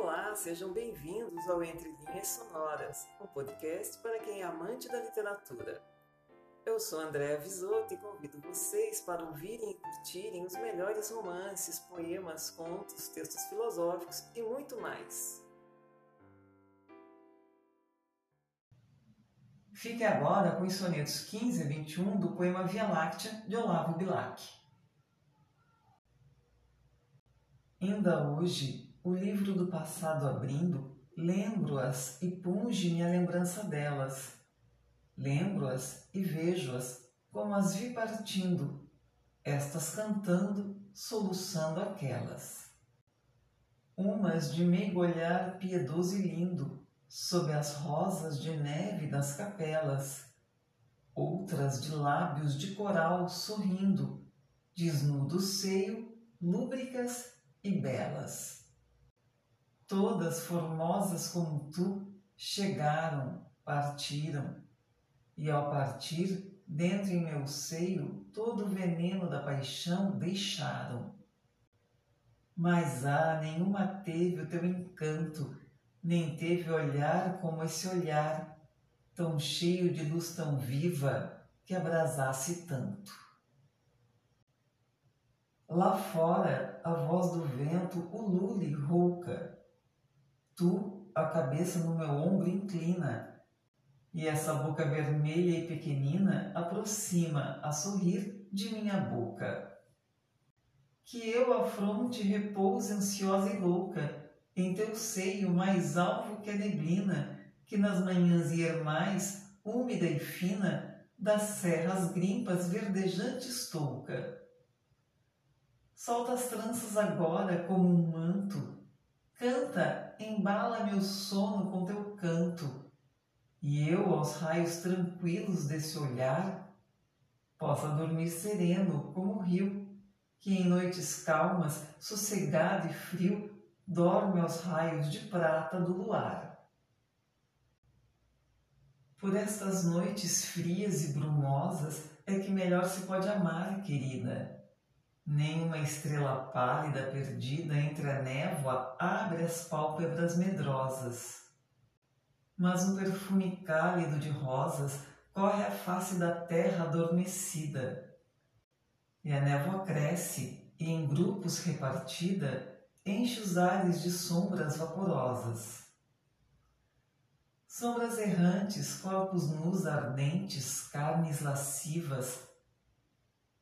Olá, sejam bem-vindos ao Entre Linhas Sonoras, um podcast para quem é amante da literatura. Eu sou Andréa Visoto e convido vocês para ouvirem e curtirem os melhores romances, poemas, contos, textos filosóficos e muito mais. Fique agora com os sonetos 15 a 21 do poema Via Láctea, de Olavo Bilac. Ainda hoje, o livro do passado abrindo, lembro-as e punge-me a lembrança delas Lembro-as e vejo-as como as vi partindo, estas cantando, soluçando aquelas. Umas de meigo olhar piedoso e lindo, sob as rosas de neve das capelas, outras de lábios de coral sorrindo, desnudo seio, lúbricas e belas. Todas formosas como tu chegaram, partiram, e ao partir, dentro em meu seio, todo o veneno da paixão deixaram. Mas ah, nenhuma teve o teu encanto, nem teve olhar como esse olhar, tão cheio de luz tão viva, que abrasasse tanto. Lá fora, a voz do vento ulule rouca. Tu, a cabeça no meu ombro inclina, e essa boca vermelha e pequenina aproxima a sorrir de minha boca. Que eu a fronte repouse ansiosa e louca, em teu seio mais alvo que a neblina, que nas manhãs iermais, úmida e fina, das serras grimpas verdejantes touca. Solta as tranças agora como um manto, canta, embala meu sono com teu canto, e eu, aos raios tranquilos desse olhar, possa dormir sereno como o rio, que em noites calmas, sossegado e frio, dorme aos raios de prata do luar. Por estas noites frias e brumosas é que melhor se pode amar, querida. Nem uma estrela pálida perdida entre a névoa abre as pálpebras medrosas mas um perfume cálido de rosas corre a face da terra adormecida. E a névoa cresce e, em grupos repartida, enche os ares de sombras vaporosas. Sombras errantes, corpos nus ardentes, carnes lascivas,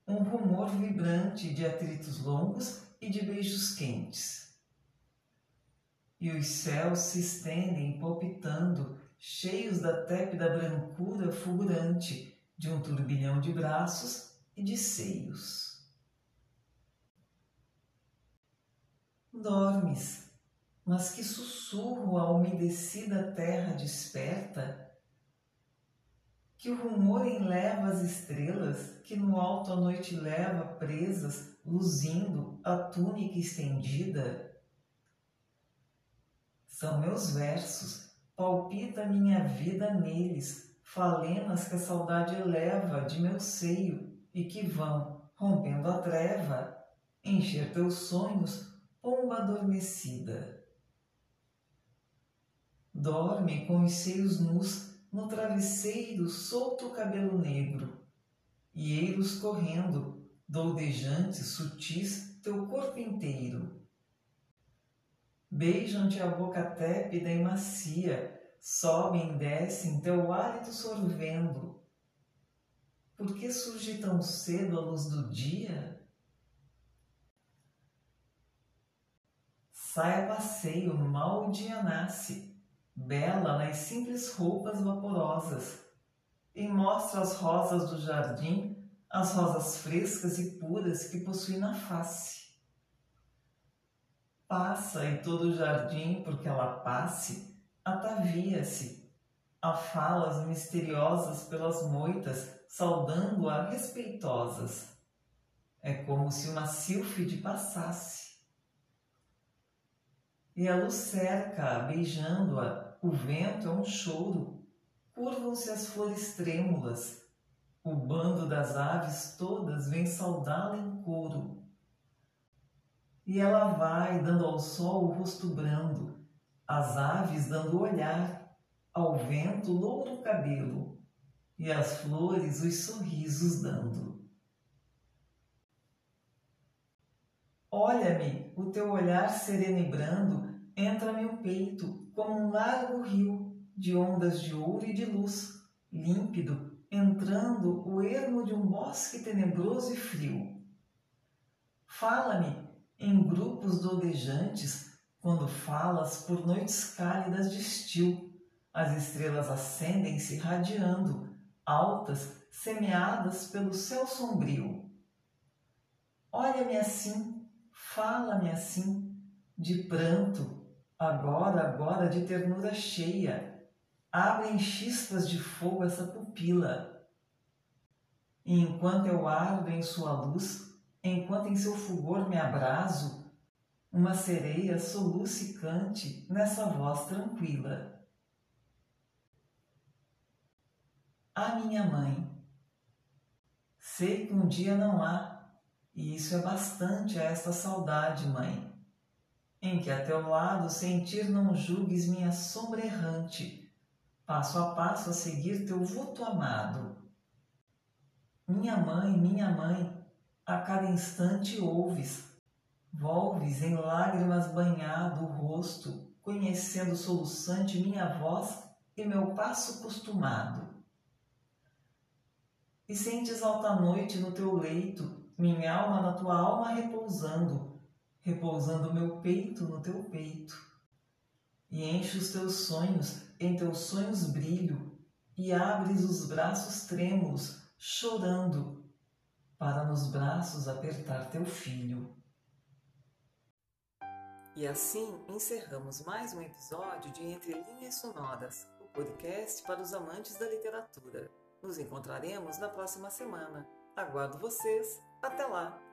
um rumor vibrante de atritos longos e de beijos quentes e os céus se estendem palpitando, cheios da tépida brancura fulgurante de um turbilhão de braços e de seios. Dormes, mas que sussurro a umedecida terra desperta, que o rumor enleva as estrelas que no alto a noite leva presas, luzindo a túnica estendida são meus versos, palpita minha vida neles, falenas que a saudade eleva de meu seio e que vão, rompendo a treva, encher teus sonhos, pomba adormecida. Dorme com os seios nus no travesseiro solto o cabelo negro, e eiros correndo, doldejantes, sutis, teu corpo inteiro Beijam-te a boca tépida e macia, sobem e descem, teu hálito sorvendo. Por que surge tão cedo a luz do dia? Sai a passeio, mal o dia nasce, bela nas simples roupas vaporosas, e mostra as rosas do jardim, as rosas frescas e puras que possui na face Passa em todo o jardim porque ela passe, atavia-se, a falas misteriosas pelas moitas, saudando-a respeitosas. É como se uma sílfide passasse. E a luz cerca, beijando-a, o vento é um choro, curvam-se as flores trêmulas, o bando das aves todas vem saudá-la em coro. E ela vai dando ao sol o rosto brando, as aves dando olhar, ao vento louro cabelo, e às flores os sorrisos dando. Olha-me, o teu olhar sereno e brando entra meu peito como um largo rio de ondas de ouro e de luz, límpido, entrando o ermo de um bosque tenebroso e frio. Fala-me em grupos dodejantes quando falas por noites cálidas de estio. As estrelas acendem-se radiando, altas, semeadas pelo céu sombrio. Olha-me assim, fala-me assim, de pranto, agora, agora de ternura cheia. Abre em chispas de fogo essa pupila. E enquanto eu ardo em sua luz, enquanto em seu fulgor me abraso, uma sereia soluce e cante nessa voz tranquila. A minha mãe. Sei que um dia não há, e isso é bastante a esta saudade, mãe, em que a teu lado sentir não julgues minha sombra errante, passo a passo a seguir teu vulto amado. Minha mãe, minha mãe, a cada instante ouves, Volves em lágrimas banhado o rosto, conhecendo soluçante minha voz e meu passo costumado. E sentes alta noite no teu leito, minha alma na tua alma repousando, repousando meu peito no teu peito. E enche os teus sonhos, em teus sonhos brilho, e abres os braços trêmulos, chorando, para nos braços apertar teu filho. E assim encerramos mais um episódio de Entre Linhas Sonoras, o podcast para os amantes da literatura. Nos encontraremos na próxima semana. Aguardo vocês. Até lá!